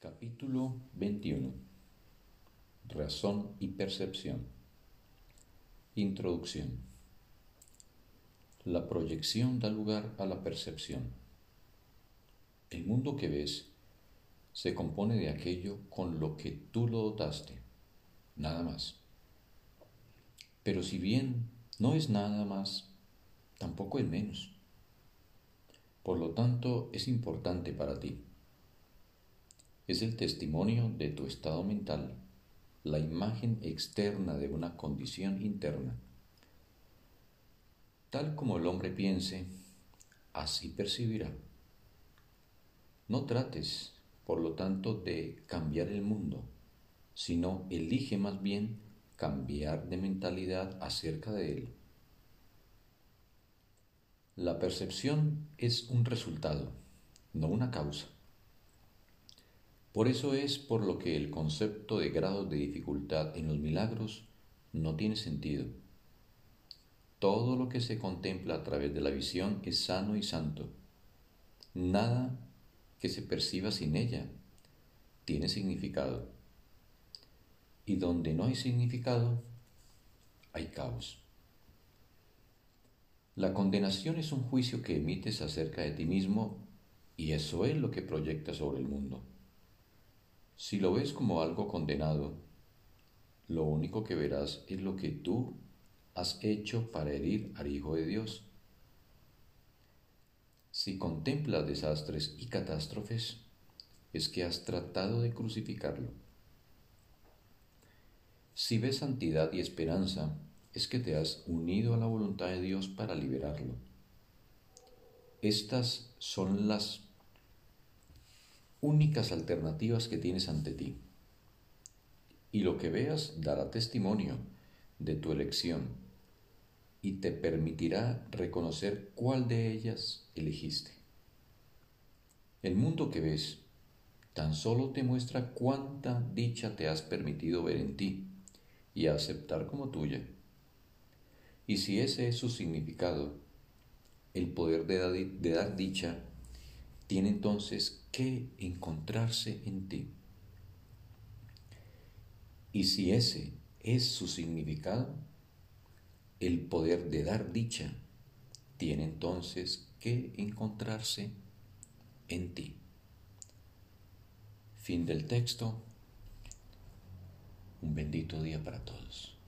Capítulo 21 Razón y percepción Introducción La proyección da lugar a la percepción. El mundo que ves se compone de aquello con lo que tú lo dotaste, nada más. Pero si bien no es nada más, tampoco es menos. Por lo tanto, es importante para ti es el testimonio de tu estado mental, la imagen externa de una condición interna. Tal como el hombre piense, así percibirá. No trates, por lo tanto, de cambiar el mundo, sino elige más bien cambiar de mentalidad acerca de él. La percepción es un resultado, no una causa. Por eso es por lo que el concepto de grados de dificultad en los milagros no tiene sentido. Todo lo que se contempla a través de la visión es sano y santo. Nada que se perciba sin ella tiene significado. Y donde no hay significado, hay caos. La condenación es un juicio que emites acerca de ti mismo y eso es lo que proyectas sobre el mundo. Si lo ves como algo condenado, lo único que verás es lo que tú has hecho para herir al Hijo de Dios. Si contemplas desastres y catástrofes, es que has tratado de crucificarlo. Si ves santidad y esperanza, es que te has unido a la voluntad de Dios para liberarlo. Estas son las únicas alternativas que tienes ante ti. Y lo que veas dará testimonio de tu elección y te permitirá reconocer cuál de ellas elegiste. El mundo que ves tan solo te muestra cuánta dicha te has permitido ver en ti y aceptar como tuya. Y si ese es su significado, el poder de, dar dicha tiene entonces que encontrarse en ti. Y si ese es su significado, el poder de dar dicha tiene entonces que encontrarse en ti. Fin del texto. Un bendito día para todos.